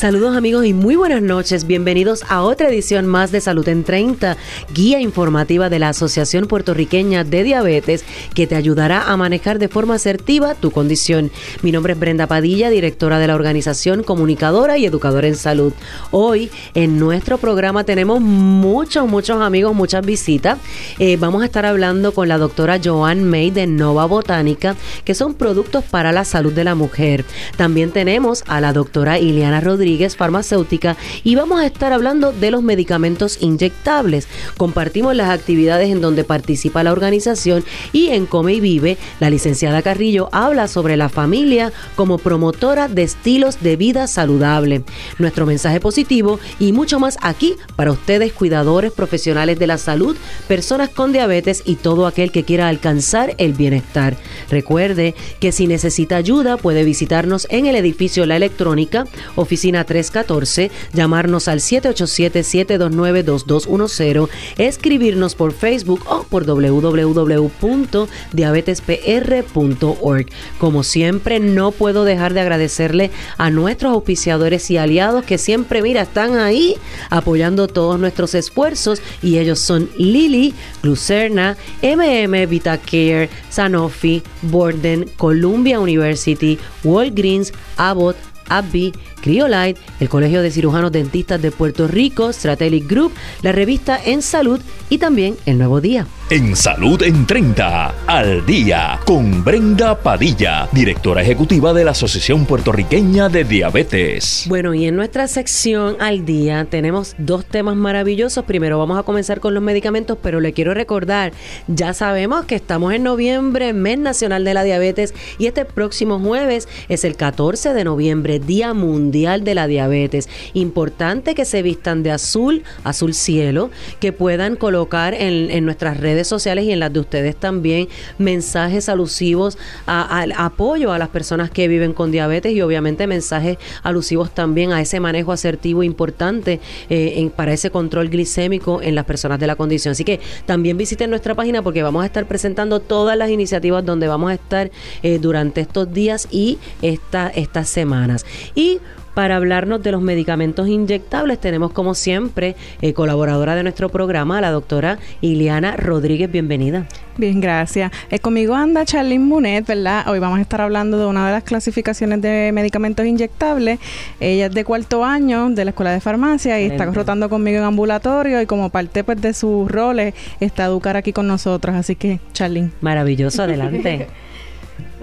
Saludos amigos y muy buenas noches. Bienvenidos a otra edición más de Salud en 30, guía informativa de la Asociación Puertorriqueña de Diabetes que te ayudará a manejar de forma asertiva tu condición. Mi nombre es Brenda Padilla, directora de la organización, comunicadora y educadora en salud. Hoy en nuestro programa tenemos muchos, muchos amigos, muchas visitas. Eh, vamos a estar hablando con la doctora Joan May de Nova Botánica, que son productos para la salud de la mujer. También tenemos a la doctora Ileana Rodríguez farmacéutica, y vamos a estar hablando de los medicamentos inyectables. Compartimos las actividades en donde participa la organización y en Come y Vive, la licenciada Carrillo habla sobre la familia como promotora de estilos de vida saludable. Nuestro mensaje positivo y mucho más aquí para ustedes, cuidadores profesionales de la salud, personas con diabetes y todo aquel que quiera alcanzar el bienestar. Recuerde que si necesita ayuda puede visitarnos en el edificio La Electrónica, oficina 314, llamarnos al 787-729-2210, escribirnos por Facebook o por www.diabetespr.org. Como siempre, no puedo dejar de agradecerle a nuestros auspiciadores y aliados que siempre, mira, están ahí apoyando todos nuestros esfuerzos y ellos son Lili, Glucerna, MM VitaCare, Sanofi, Borden, Columbia University, Walgreens, Abbott, AbbVie, Criolite, el Colegio de Cirujanos Dentistas de Puerto Rico, Strategic Group, la revista En Salud y también El Nuevo Día. En Salud en 30, al día, con Brenda Padilla, directora ejecutiva de la Asociación Puertorriqueña de Diabetes. Bueno, y en nuestra sección al día tenemos dos temas maravillosos. Primero vamos a comenzar con los medicamentos, pero le quiero recordar, ya sabemos que estamos en noviembre, mes nacional de la diabetes, y este próximo jueves es el 14 de noviembre, Día Mundial de la Diabetes. Importante que se vistan de azul, azul cielo, que puedan colocar en, en nuestras redes sociales y en las de ustedes también mensajes alusivos al apoyo a las personas que viven con diabetes y obviamente mensajes alusivos también a ese manejo asertivo importante eh, para ese control glicémico en las personas de la condición. Así que también visiten nuestra página porque vamos a estar presentando todas las iniciativas donde vamos a estar eh, durante estos días y esta, estas semanas. Y para hablarnos de los medicamentos inyectables tenemos como siempre eh, colaboradora de nuestro programa, la doctora Iliana Rodríguez. Bienvenida. Bien, gracias. Eh, conmigo anda Charlene Munet, ¿verdad? Hoy vamos a estar hablando de una de las clasificaciones de medicamentos inyectables. Ella es de cuarto año de la Escuela de Farmacia y está rotando conmigo en ambulatorio y como parte pues, de sus roles está educar aquí con nosotros. Así que, Charlene. Maravilloso, adelante.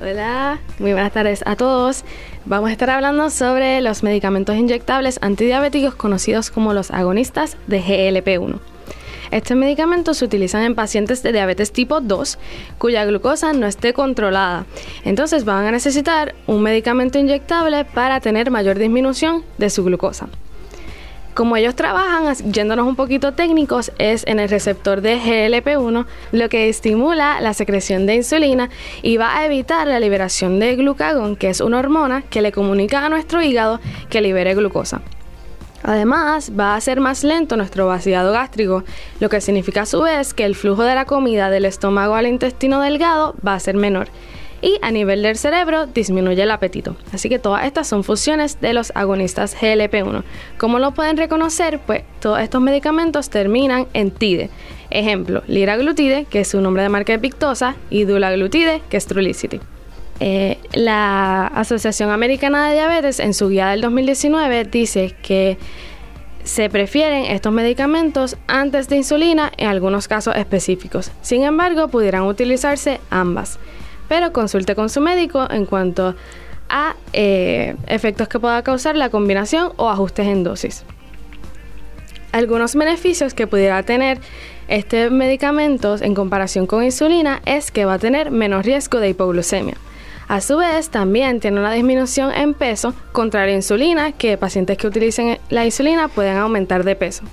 Hola, muy buenas tardes a todos. Vamos a estar hablando sobre los medicamentos inyectables antidiabéticos conocidos como los agonistas de GLP-1. Estos medicamentos se utilizan en pacientes de diabetes tipo 2 cuya glucosa no esté controlada. Entonces van a necesitar un medicamento inyectable para tener mayor disminución de su glucosa. Como ellos trabajan, yéndonos un poquito técnicos, es en el receptor de GLP-1, lo que estimula la secreción de insulina y va a evitar la liberación de glucagón, que es una hormona que le comunica a nuestro hígado que libere glucosa. Además, va a ser más lento nuestro vaciado gástrico, lo que significa a su vez que el flujo de la comida del estómago al intestino delgado va a ser menor y a nivel del cerebro disminuye el apetito. Así que todas estas son funciones de los agonistas GLP-1. ¿Cómo lo pueden reconocer? Pues todos estos medicamentos terminan en TIDE. Ejemplo, liraglutide, que es su nombre de marca de Pictosa, y dulaglutide, que es Trulicity. Eh, la Asociación Americana de Diabetes en su guía del 2019 dice que se prefieren estos medicamentos antes de insulina en algunos casos específicos. Sin embargo, pudieran utilizarse ambas pero consulte con su médico en cuanto a eh, efectos que pueda causar la combinación o ajustes en dosis. Algunos beneficios que pudiera tener este medicamento en comparación con insulina es que va a tener menos riesgo de hipoglucemia. A su vez, también tiene una disminución en peso, contra la insulina, que pacientes que utilicen la insulina pueden aumentar de peso.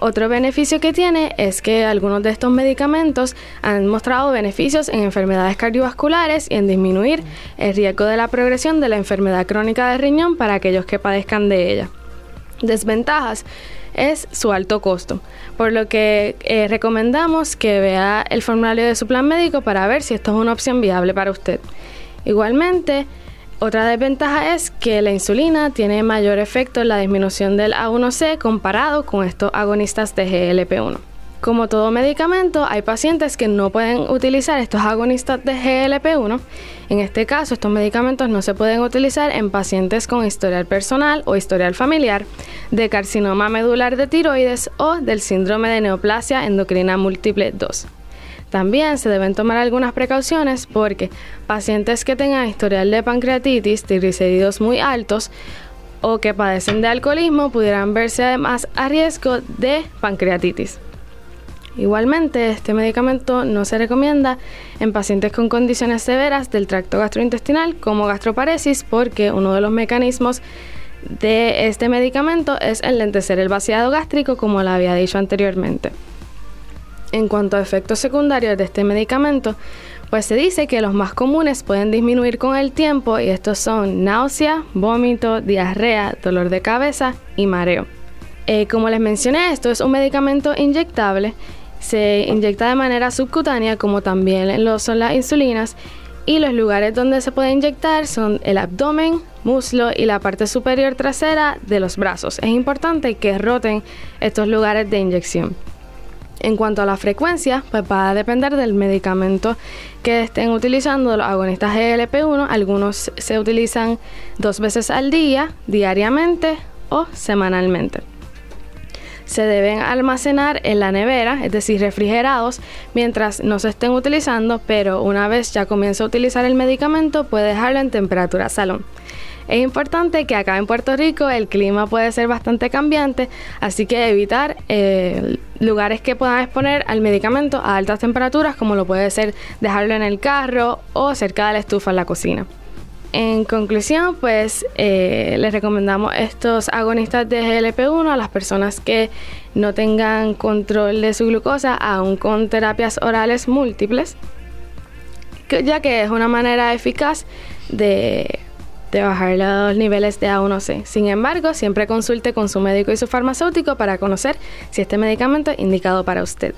Otro beneficio que tiene es que algunos de estos medicamentos han mostrado beneficios en enfermedades cardiovasculares y en disminuir el riesgo de la progresión de la enfermedad crónica de riñón para aquellos que padezcan de ella. desventajas es su alto costo, por lo que eh, recomendamos que vea el formulario de su plan médico para ver si esto es una opción viable para usted. Igualmente, otra desventaja es que la insulina tiene mayor efecto en la disminución del A1C comparado con estos agonistas de GLP-1. Como todo medicamento, hay pacientes que no pueden utilizar estos agonistas de GLP-1. En este caso, estos medicamentos no se pueden utilizar en pacientes con historial personal o historial familiar de carcinoma medular de tiroides o del síndrome de neoplasia endocrina múltiple 2. También se deben tomar algunas precauciones porque pacientes que tengan historial de pancreatitis, triglicéridos muy altos o que padecen de alcoholismo pudieran verse además a riesgo de pancreatitis. Igualmente, este medicamento no se recomienda en pacientes con condiciones severas del tracto gastrointestinal como gastroparesis porque uno de los mecanismos de este medicamento es enlentecer el vaciado gástrico como lo había dicho anteriormente. En cuanto a efectos secundarios de este medicamento, pues se dice que los más comunes pueden disminuir con el tiempo y estos son náusea, vómito, diarrea, dolor de cabeza y mareo. Eh, como les mencioné, esto es un medicamento inyectable se inyecta de manera subcutánea como también lo son las insulinas y los lugares donde se puede inyectar son el abdomen, muslo y la parte superior trasera de los brazos. Es importante que roten estos lugares de inyección. En cuanto a la frecuencia, pues va a depender del medicamento que estén utilizando los agonistas GLP-1. Algunos se utilizan dos veces al día, diariamente o semanalmente se deben almacenar en la nevera, es decir, refrigerados, mientras no se estén utilizando, pero una vez ya comienza a utilizar el medicamento, puede dejarlo en temperatura salón. Es importante que acá en Puerto Rico el clima puede ser bastante cambiante, así que evitar eh, lugares que puedan exponer al medicamento a altas temperaturas, como lo puede ser dejarlo en el carro o cerca de la estufa en la cocina. En conclusión, pues eh, les recomendamos estos agonistas de GLP-1 a las personas que no tengan control de su glucosa, aún con terapias orales múltiples, ya que es una manera eficaz de, de bajar los niveles de A1C. Sin embargo, siempre consulte con su médico y su farmacéutico para conocer si este medicamento es indicado para usted.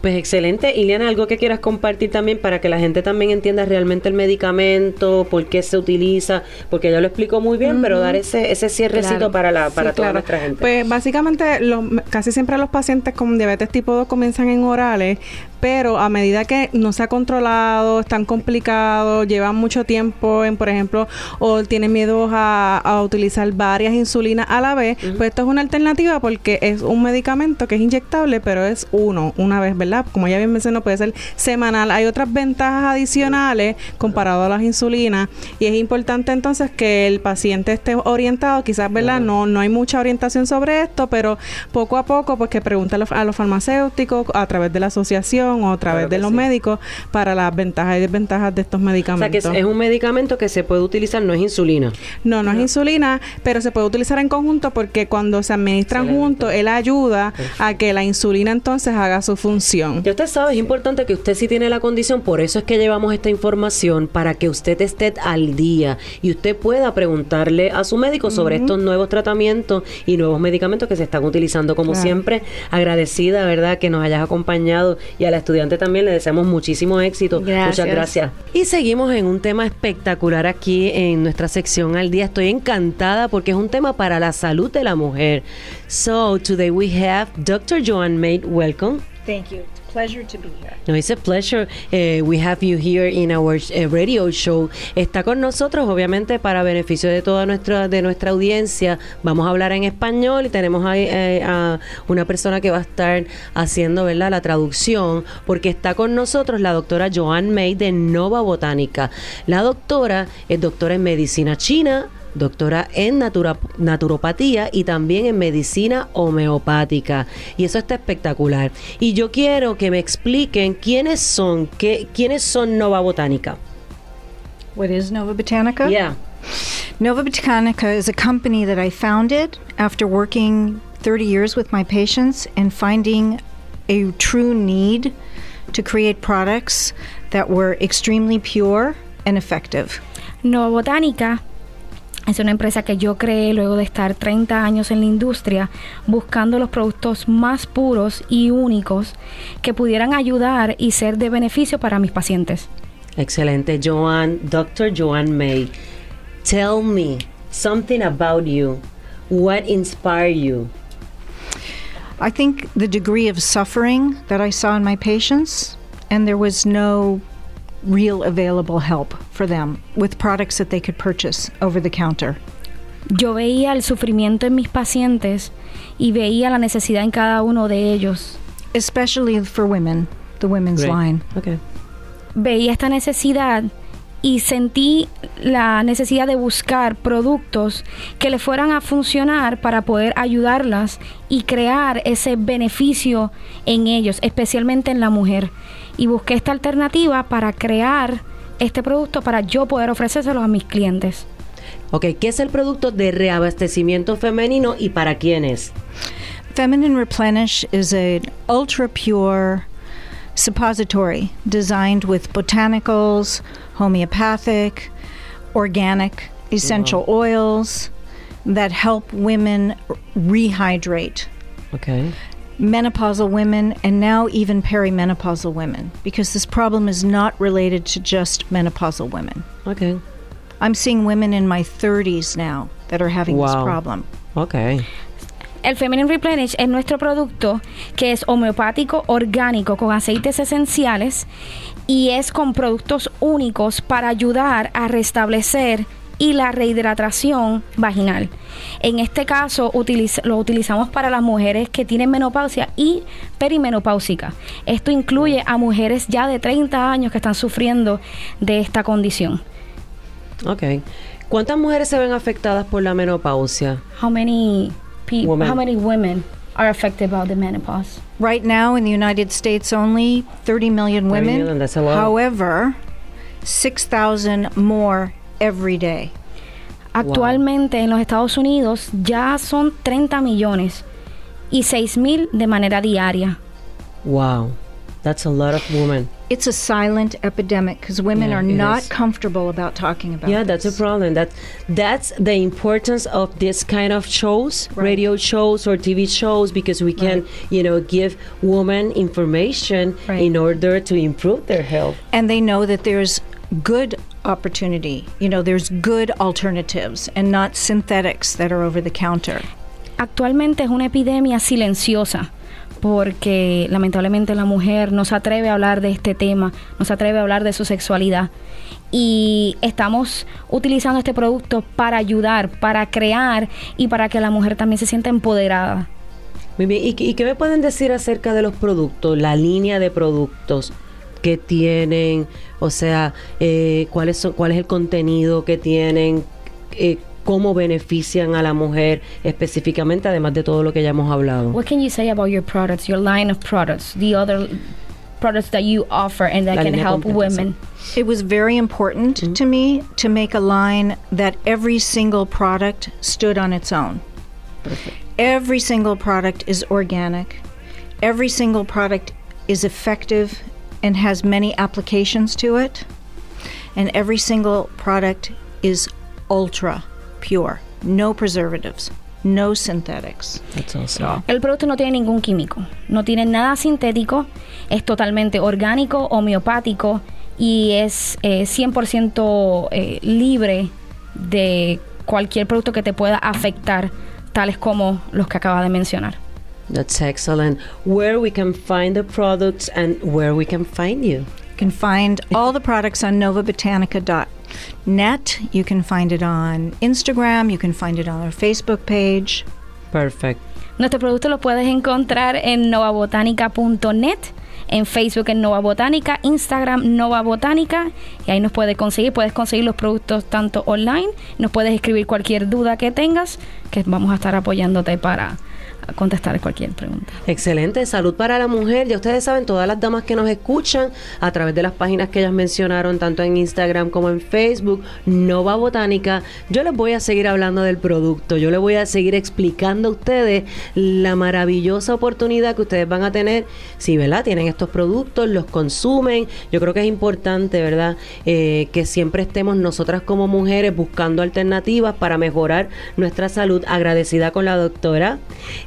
Pues excelente. Iliana, algo que quieras compartir también para que la gente también entienda realmente el medicamento, por qué se utiliza, porque ya lo explico muy bien, pero dar ese, ese cierrecito para la para toda nuestra gente. Pues básicamente los, casi siempre los pacientes con diabetes tipo 2 comienzan en orales, pero a medida que no se ha controlado, están complicados, llevan mucho tiempo en, por ejemplo, o tienen miedo a, utilizar varias insulinas a la vez, pues esto es una alternativa porque es un medicamento que es inyectable, pero es uno, una vez, ¿verdad? Como ya bien mencionó, puede ser semanal. Hay otras ventajas adicionales comparado a las insulinas y es importante entonces que el paciente esté orientado, quizás, ¿verdad? No, no hay mucha orientación sobre esto, pero poco a poco, pues que pregunte a los farmacéuticos a través de la asociación o a través de los médicos para las ventajas y desventajas de estos medicamentos. O sea, que es un medicamento que se puede utilizar, no es insulina. No, no, es insulina, pero se puede utilizar en conjunto porque cuando se administran juntos, él ayuda a que la insulina entonces haga su función. Ya usted sabe, es importante que usted sí tiene la condición, por eso es que llevamos esta información para que usted esté al día y usted pueda preguntarle a su médico sobre estos nuevos tratamientos y nuevos medicamentos que se están utilizando. Como siempre, agradecida, ¿verdad?, que nos hayas acompañado y a la estudiante también le deseamos muchísimo éxito. Muchas gracias. Y seguimos en un tema espectacular aquí en nuestra sección al día. Estoy encantada porque es un tema para la salud de la mujer. So, today we have Dr. Joan Maid. Welcome. Thank you. pleasure to be here. No, it's a pleasure. Uh, we have you here in our uh, radio show. Está con nosotros, obviamente, para beneficio de toda nuestra de nuestra audiencia. Vamos a hablar en español y tenemos ahí eh, a una persona que va a estar haciendo, ¿verdad? La traducción, porque está con nosotros la doctora Joan May de Nova Botánica. La doctora es doctora en medicina china doctora en naturopatía y también en medicina homeopática. Y eso está espectacular. Y yo quiero que me expliquen quiénes son, qué, quiénes son Nova Botánica. What is Nova Botanica? Yeah. Nova Botanica is a company that I founded after working 30 years with my patients and finding a true need to create products that were extremely pure and effective. Nova Botánica Es una empresa que yo creé luego de estar 30 años en la industria buscando los productos más puros y únicos que pudieran ayudar y ser de beneficio para mis pacientes. Excelente, Joan, Dr. Joan May. Tell me something about you. What inspired you? I think the degree of suffering that I saw in my patients, and there was no real available help for them with products that they could purchase over the counter. Yo veía el sufrimiento en mis pacientes y veía la necesidad en cada uno de ellos. Especially for women, the women's Great. line. Okay. Veía esta necesidad y sentí la necesidad de buscar productos que le fueran a funcionar para poder ayudarlas y crear ese beneficio en ellos, especialmente en la mujer. Y busqué esta alternativa para crear este producto para yo poder ofrecérselo a mis clientes. Ok, ¿qué es el producto de reabastecimiento femenino y para quiénes? Feminine Replenish is an ultra pure suppository designed with botanicals, homeopathic, organic, essential oils that help women rehydrate. Ok. Menopausal women and now even perimenopausal women because this problem is not related to just menopausal women. Ok. I'm seeing women in my 30s now that are having this Wow. problem. Ok. El Feminine Replenish es nuestro producto que es homeopático orgánico con aceites esenciales y es con productos únicos para ayudar a restablecer y la rehidratación vaginal. En este caso lo utilizamos para las mujeres que tienen menopausia y perimenopáusica. Esto incluye a mujeres ya de 30 años que están sufriendo de esta condición. Ok. ¿Cuántas mujeres se ven afectadas por la menopausia? How many people, Women. how many women are affected by the menopause? Right now in the United States, only 30 million women. million, that's a lot. However, 6,000 more every day. Actualmente en los Estados Unidos ya son 30 millones y 6 mil de manera diaria. Wow. That's a lot of women. It's a silent epidemic because women Yeah, are not is. comfortable about talking about Yeah, that's a problem. That that's the importance of this kind of shows, Right. radio shows or TV shows, because we can, you know, give women information Right. in order to improve their health. And they know that there's good opportunity. You know, there's good alternatives and not synthetics that are over the counter. Actualmente es una epidemia silenciosa porque lamentablemente la mujer no se atreve a hablar de este tema, no se atreve a hablar de su sexualidad. Y estamos utilizando este producto para ayudar, para crear y para que la mujer también se sienta empoderada. Muy bien. ¿Y, qué- me pueden decir acerca de los productos, la línea de productos que tienen? O sea, eh, ¿cuáles son, ¿cuál es el contenido que tienen? Eh, ¿Cómo benefician a la mujer específicamente, además de todo lo que ya hemos hablado? What can you say about your products, your line of products, the other products that you offer and that La can help women? It was very important mm-hmm. to me to make a line that every single product stood on its own. Every single product is organic. Every single product is effective and has many applications to it. And every single product is ultra pure. No preservatives, no synthetics. That's awesome. El producto no tiene ningún químico, no tiene nada sintético, es totalmente orgánico, homeopático y es eh, 100% eh, libre de cualquier producto que te pueda afectar, tales como los que acaba de mencionar. That's excellent. Where we can find the products and where we can find you. You can find all the products on novabotanica.net. You can find it on Instagram. You can find it on our Facebook page. Perfect. Nuestro producto lo puedes encontrar en novabotanica.net, en Facebook en Nova Botánica, Instagram Nova Botánica, y ahí nos puedes conseguir, puedes conseguir los productos tanto online, nos puedes escribir cualquier duda que tengas, que vamos a estar apoyándote para contestar cualquier pregunta. Excelente, salud para la mujer. Ya ustedes saben, todas las damas que nos escuchan a través de las páginas que ellas mencionaron, tanto en Instagram como en Facebook, Nova Botánica, yo les voy a seguir hablando del producto, yo les voy a seguir explicando a ustedes la maravillosa oportunidad que ustedes van a tener si, ¿verdad? Tienen estos productos, los consumen. Yo creo que es importante, ¿verdad? Eh, que siempre estemos nosotras como mujeres buscando alternativas para mejorar nuestra salud. Agradecida con la doctora.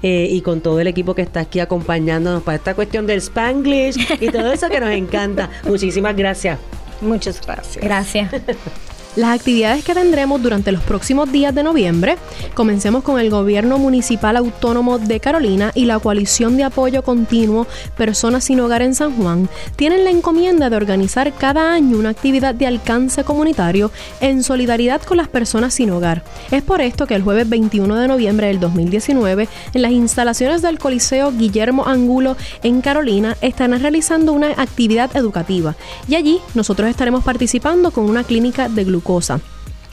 Eh, y con todo el equipo que está aquí acompañándonos para esta cuestión del Spanglish y todo eso que nos encanta. Muchísimas gracias. Muchas gracias. Gracias. Las actividades que tendremos durante los próximos días de noviembre, comencemos con el Gobierno Municipal Autónomo de Carolina y la Coalición de Apoyo Continuo Personas sin Hogar en San Juan, tienen la encomienda de organizar cada año una actividad de alcance comunitario en solidaridad con las personas sin hogar. Es por esto que el jueves 21 de noviembre del 2019, en las instalaciones del Coliseo Guillermo Angulo en Carolina, estarán realizando una actividad educativa y allí nosotros estaremos participando con una clínica de glucosa 过う。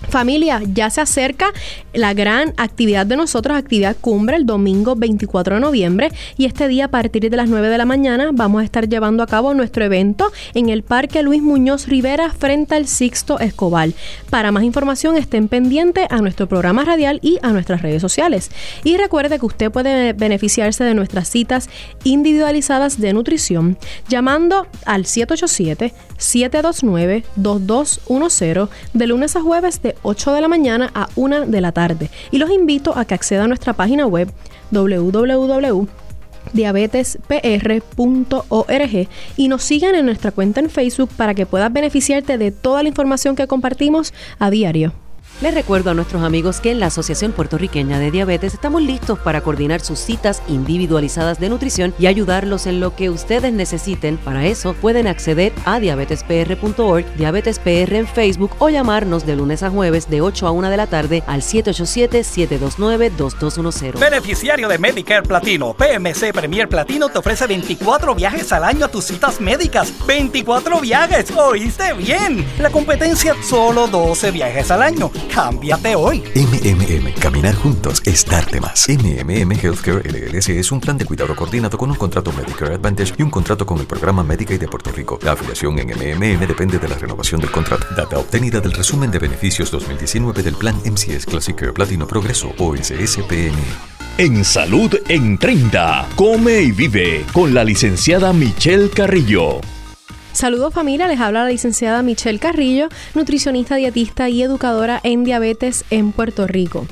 Familia, ya se acerca la gran actividad de nosotros, actividad cumbre, el domingo 24 de noviembre. Y este día, a partir de las 9 de la mañana, vamos a estar llevando a cabo nuestro evento en el Parque Luis Muñoz Rivera, frente al Sixto Escobar. Para más información, estén pendientes a nuestro programa radial y a nuestras redes sociales. Y recuerde que usted puede beneficiarse de nuestras citas individualizadas de nutrición llamando al 787 729-2210 de lunes a jueves de 8 de la mañana a 1 de la tarde. Y los invito a que accedan a nuestra página web www.diabetespr.org y nos sigan en nuestra cuenta en Facebook para que puedas beneficiarte de toda la información que compartimos a diario. Les recuerdo a nuestros amigos que en la Asociación Puertorriqueña de Diabetes estamos listos para coordinar sus citas individualizadas de nutrición y ayudarlos en lo que ustedes necesiten. Para eso pueden acceder a diabetespr.org, diabetespr en Facebook o llamarnos de lunes a jueves de 8 a 1 de la tarde al 787-729-2210. Beneficiario de Medicare Platino, PMC Premier Platino te ofrece 24 viajes al año a tus citas médicas. ¡24 viajes! ¿Oíste bien? La competencia solo 12 viajes al año. Cámbiate hoy. MMM, caminar juntos es darte más. MMM Healthcare LLC es un plan de cuidado coordinado con un contrato Medicare Advantage y un contrato con el programa Medicaid de Puerto Rico. La afiliación en MMM depende de la renovación del contrato. Data obtenida del resumen de beneficios 2019 del plan MCS Classic Care Platino Progreso o SSPN. En Salud en 30, come y vive con la licenciada Michelle Carrillo. Saludos familia, les habla la licenciada Michelle Carrillo, nutricionista, dietista y educadora en diabetes en Puerto Rico.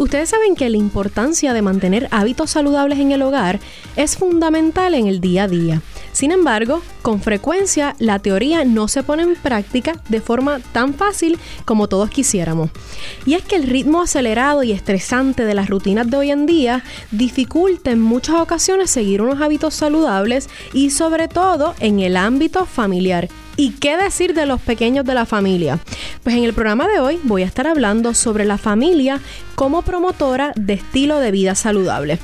Ustedes saben que la importancia de mantener hábitos saludables en el hogar es fundamental en el día a día. Sin embargo, con frecuencia la teoría no se pone en práctica de forma tan fácil como todos quisiéramos. Y es que el ritmo acelerado y estresante de las rutinas de hoy en día dificulta en muchas ocasiones seguir unos hábitos saludables y sobre todo en el ámbito familiar. ¿Y qué decir de los pequeños de la familia? Pues en el programa de hoy voy a estar hablando sobre la familia como promotora de estilo de vida saludable.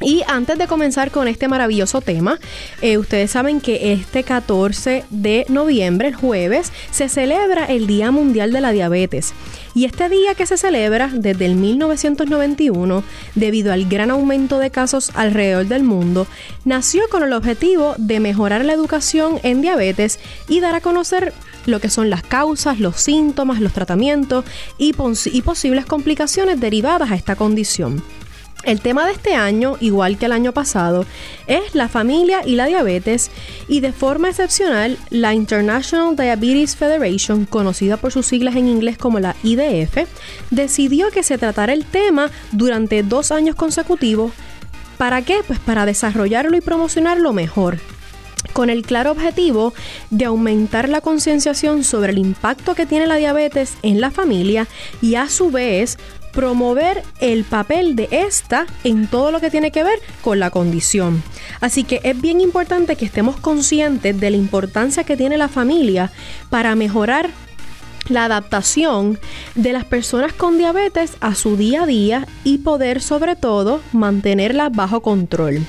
Y antes de comenzar con este maravilloso tema, eh, ustedes saben que este 14 de noviembre, el jueves, se celebra el Día Mundial de la Diabetes. Y este día que se celebra desde el 1991, debido al gran aumento de casos alrededor del mundo, nació con el objetivo de mejorar la educación en diabetes y dar a conocer lo que son las causas, los síntomas, los tratamientos y, y posibles complicaciones derivadas a esta condición. El tema de este año, igual que el año pasado, es la familia y la diabetes y de forma excepcional la International Diabetes Federation, conocida por sus siglas en inglés como la IDF, decidió que se tratara el tema durante dos años consecutivos. ¿Para qué? Pues para desarrollarlo y promocionarlo mejor con el claro objetivo de aumentar la concienciación sobre el impacto que tiene la diabetes en la familia y a su vez promover el papel de esta en todo lo que tiene que ver con la condición. Así que es bien importante que estemos conscientes de la importancia que tiene la familia para mejorar la adaptación de las personas con diabetes a su día a día y poder sobre todo mantenerla bajo control.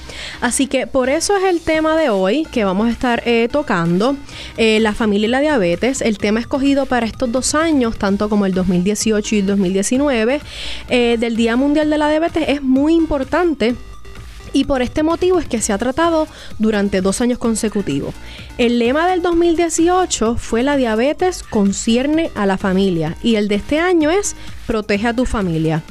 Así que por eso es el tema de hoy que vamos a estar eh, tocando, eh, la familia y la diabetes, el tema escogido para estos dos años, tanto como el 2018 y el 2019, eh, del Día Mundial de la Diabetes es muy importante y por este motivo es que se ha tratado durante dos años consecutivos. El lema del 2018 fue la diabetes concierne a la familia y el de este año es protege a tu familia.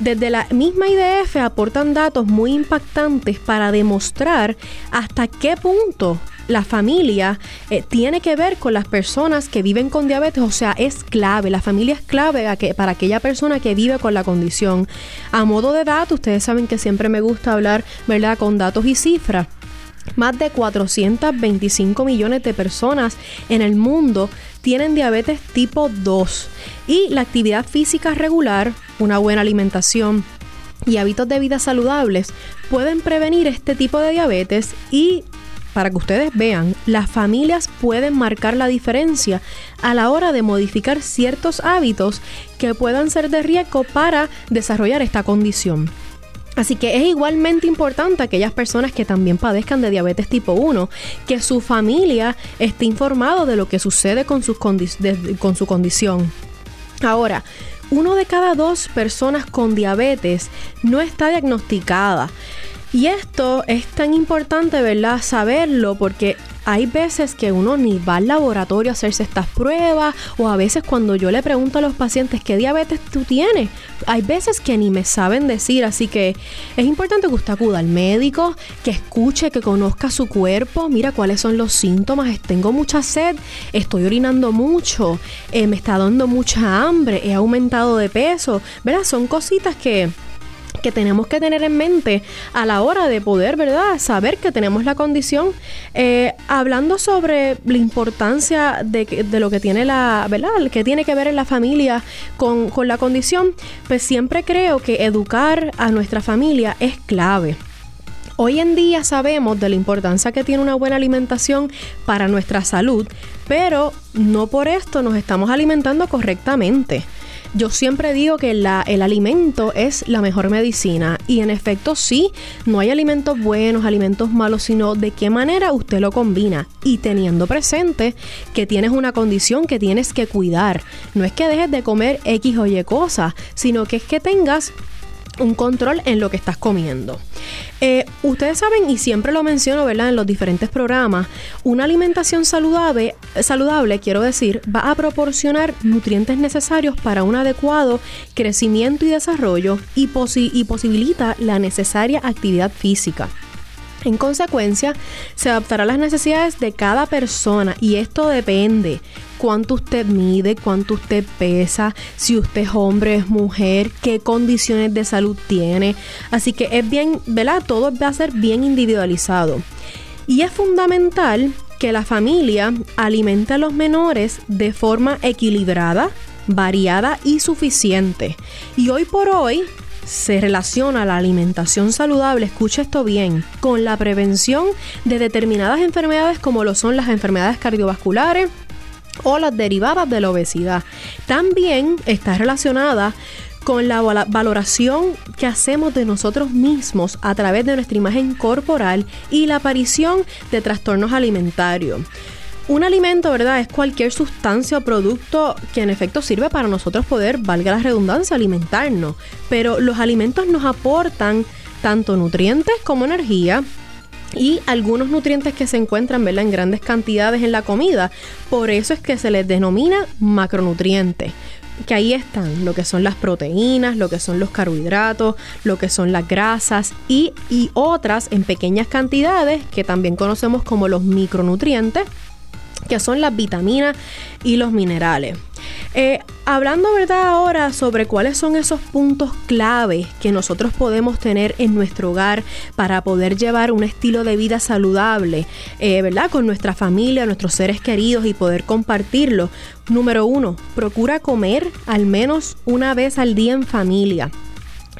Desde la misma IDF aportan datos muy impactantes para demostrar hasta qué punto la familia eh, tiene que ver con las personas que viven con diabetes, o sea, es clave, la familia es clave para aquella persona que vive con la condición. A modo de dato, ustedes saben que siempre me gusta hablar, ¿verdad?, con datos y cifras. Más de 425 millones de personas en el mundo tienen diabetes tipo 2 y la actividad física regular, una buena alimentación, y hábitos de vida saludables pueden prevenir este tipo de diabetes y para que ustedes vean, las familias pueden marcar la diferencia a la hora de modificar ciertos hábitos que puedan ser de riesgo para desarrollar esta condición. Así que es igualmente importante aquellas personas que también padezcan de diabetes tipo 1, que su familia esté informado de lo que sucede con, con su condición. Ahora, uno de cada dos personas con diabetes no está diagnosticada. Y esto es tan importante, ¿verdad? Saberlo porque hay veces que uno ni va al laboratorio a hacerse estas pruebas o a veces cuando yo le pregunto a los pacientes qué diabetes tú tienes, hay veces que ni me saben decir, así que es importante que usted acuda al médico, que escuche, que conozca su cuerpo, mira cuáles son los síntomas, tengo mucha sed, estoy orinando mucho, eh, me está dando mucha hambre, he aumentado de peso, ¿verdad? Son cositas que que tenemos que tener en mente a la hora de poder, ¿verdad?, saber que tenemos la condición. Eh, hablando sobre la importancia de, lo que tiene la, ¿verdad?, que tiene que ver en la familia con, con la condición, pues siempre creo que educar a nuestra familia es clave. Hoy en día sabemos de la importancia que tiene una buena alimentación para nuestra salud, pero no por esto nos estamos alimentando correctamente. Yo siempre digo que el alimento es la mejor medicina y en efecto sí, no hay alimentos buenos, alimentos malos, sino de qué manera usted lo combina y teniendo presente que tienes una condición que tienes que cuidar. No es que dejes de comer X o Y cosas, sino que es que tengas un control en lo que estás comiendo. Eh, ustedes saben, y siempre lo menciono, ¿verdad? En los diferentes programas, una alimentación saludable, saludable, quiero decir, va a proporcionar nutrientes necesarios para un adecuado crecimiento y desarrollo y, y posibilita la necesaria actividad física. En consecuencia, se adaptará a las necesidades de cada persona y esto depende cuánto usted mide, cuánto usted pesa, si usted es hombre, es mujer, qué condiciones de salud tiene. Así que es bien, ¿verdad? Todo va a ser bien individualizado. Y es fundamental que la familia alimente a los menores de forma equilibrada, variada y suficiente. Y hoy por hoy se relaciona la alimentación saludable, escucha esto bien, con la prevención de determinadas enfermedades como lo son las enfermedades cardiovasculares, o las derivadas de la obesidad. También está relacionada con la valoración que hacemos de nosotros mismos a través de nuestra imagen corporal y la aparición de trastornos alimentarios. Un alimento, ¿verdad? Es cualquier sustancia o producto que en efecto sirve para nosotros poder, valga la redundancia, alimentarnos. Pero los alimentos nos aportan tanto nutrientes como energía, y algunos nutrientes que se encuentran en grandes cantidades en la comida. Por eso es que se les denomina macronutrientes. Que ahí están lo que son las proteínas, lo que son los carbohidratos, lo que son las grasas y, y otras en pequeñas cantidades que también conocemos como los micronutrientes, que son las vitaminas y los minerales. Eh, hablando verdad ahora sobre cuáles son esos puntos clave que nosotros podemos tener en nuestro hogar para poder llevar un estilo de vida saludable, eh, ¿verdad? Con nuestra familia, nuestros seres queridos y poder compartirlo. Número uno, procura comer al menos una vez al día en familia.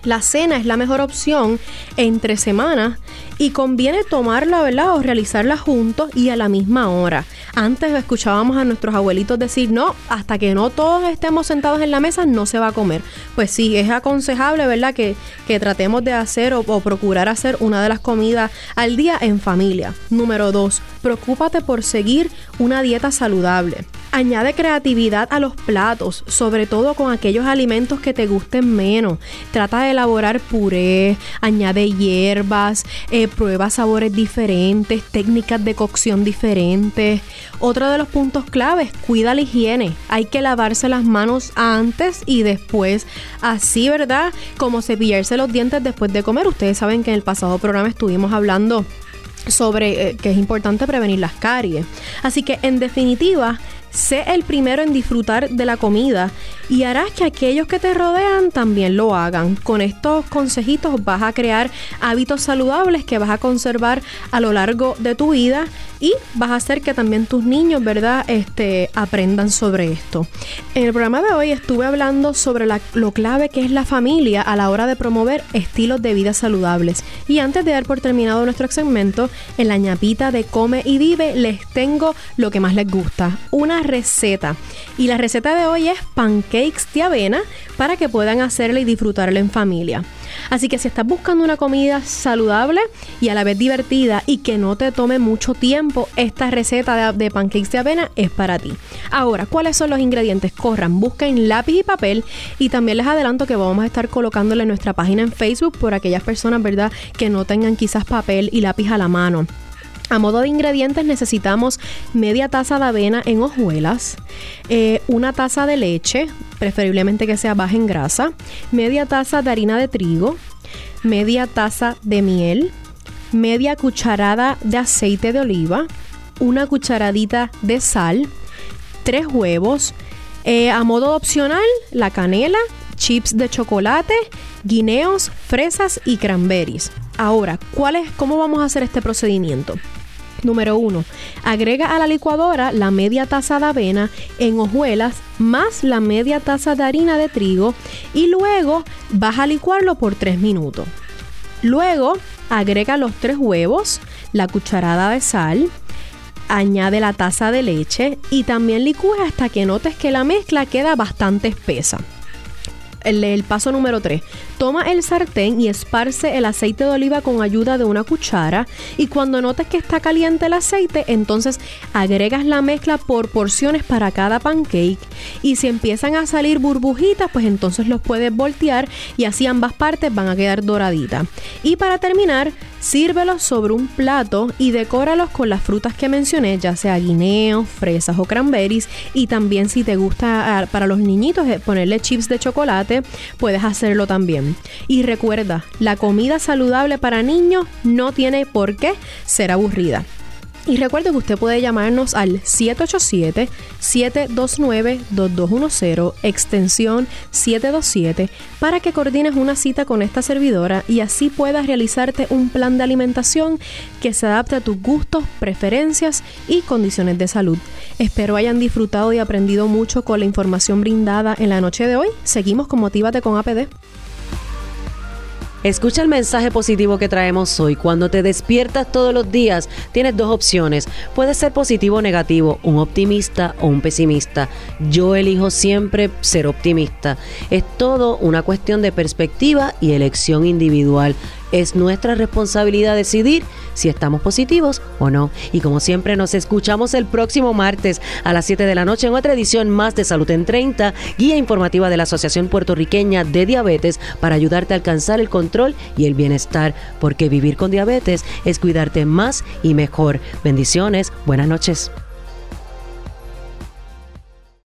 La cena es la mejor opción entre semanas y conviene tomarla, ¿verdad? O realizarla juntos y a la misma hora. Antes escuchábamos a nuestros abuelitos decir, no, hasta que no todos estemos sentados en la mesa no se va a comer. Pues sí, es aconsejable, ¿verdad? Que, que tratemos de hacer o, o procurar hacer una de las comidas al día en familia. Número dos, preocúpate por seguir una dieta saludable. Añade creatividad a los platos, sobre todo con aquellos alimentos que te gusten menos. Trata de elaborar puré, añade hierbas, eh, prueba sabores diferentes, técnicas de cocción diferentes. Otro de los puntos claves, cuida la higiene. Hay que lavarse las manos antes y después. Así, ¿verdad? Como cepillarse los dientes después de comer. Ustedes saben que en el pasado programa estuvimos hablando sobre eh, que es importante prevenir las caries. Así que en definitiva, sé el primero en disfrutar de la comida y harás que aquellos que te rodean también lo hagan. Con estos consejitos vas a crear hábitos saludables que vas a conservar a lo largo de tu vida y vas a hacer que también tus niños, ¿verdad?, este, aprendan sobre esto. En el programa de hoy estuve hablando sobre lo clave que es la familia a la hora de promover estilos de vida saludables. Y antes de dar por terminado nuestro segmento, en la ñapita de Come y Vive les tengo lo que más les gusta, una receta. Y la receta de hoy es pancakes de avena para que puedan hacerla y disfrutarla en familia. Así que si estás buscando una comida saludable y a la vez divertida y que no te tome mucho tiempo, esta receta de, pancakes de avena es para ti. Ahora, ¿cuáles son los ingredientes? Corran, busquen lápiz y papel y también les adelanto que vamos a estar colocándole nuestra página en Facebook por aquellas personas, ¿verdad?, que no tengan quizás papel y lápiz a la mano. A modo de ingredientes necesitamos media taza de avena en hojuelas, eh, una taza de leche, preferiblemente que sea baja en grasa, media taza de harina de trigo, media taza de miel, media cucharada de aceite de oliva, una cucharadita de sal, tres huevos, eh, a modo opcional la canela, chips de chocolate, guineos, fresas y cranberries. Ahora, ¿cuál es, ¿cómo vamos a hacer este procedimiento? Número 1. Agrega a la licuadora la media taza de avena en hojuelas más la media taza de harina de trigo y luego vas a licuarlo por 3 minutos. Luego agrega los 3 huevos, la cucharada de sal, añade la taza de leche y también licúa hasta que notes que la mezcla queda bastante espesa. El, el, paso número 3. Toma el sartén y esparce el aceite de oliva con ayuda de una cuchara y cuando notes que está caliente el aceite, entonces agregas la mezcla por porciones para cada pancake y si empiezan a salir burbujitas, pues entonces los puedes voltear y así ambas partes van a quedar doraditas. Y para terminar, sírvelos sobre un plato y decóralos con las frutas que mencioné, ya sea guineos, fresas o cranberries y también si te gusta ah, para los niñitos eh, ponerle chips de chocolate, puedes hacerlo también. Y recuerda, la comida saludable para niños no tiene por qué ser aburrida. Y recuerde que usted puede llamarnos al 787-729-2210, extensión 727, para que coordines una cita con esta servidora y así puedas realizarte un plan de alimentación que se adapte a tus gustos, preferencias y condiciones de salud. Espero hayan disfrutado y aprendido mucho con la información brindada en la noche de hoy. Seguimos con Motívate con APD. Escucha el mensaje positivo que traemos hoy. Cuando te despiertas todos los días, tienes dos opciones. Puede ser positivo o negativo, un optimista o un pesimista. Yo elijo siempre ser optimista. Es todo una cuestión de perspectiva y elección individual. Es nuestra responsabilidad decidir si estamos positivos o no. Y como siempre nos escuchamos el próximo martes a las 7 de la noche en otra edición más de Salud en 30, guía informativa de la Asociación Puertorriqueña de Diabetes para ayudarte a alcanzar el control y el bienestar, porque vivir con diabetes es cuidarte más y mejor. Bendiciones, buenas noches.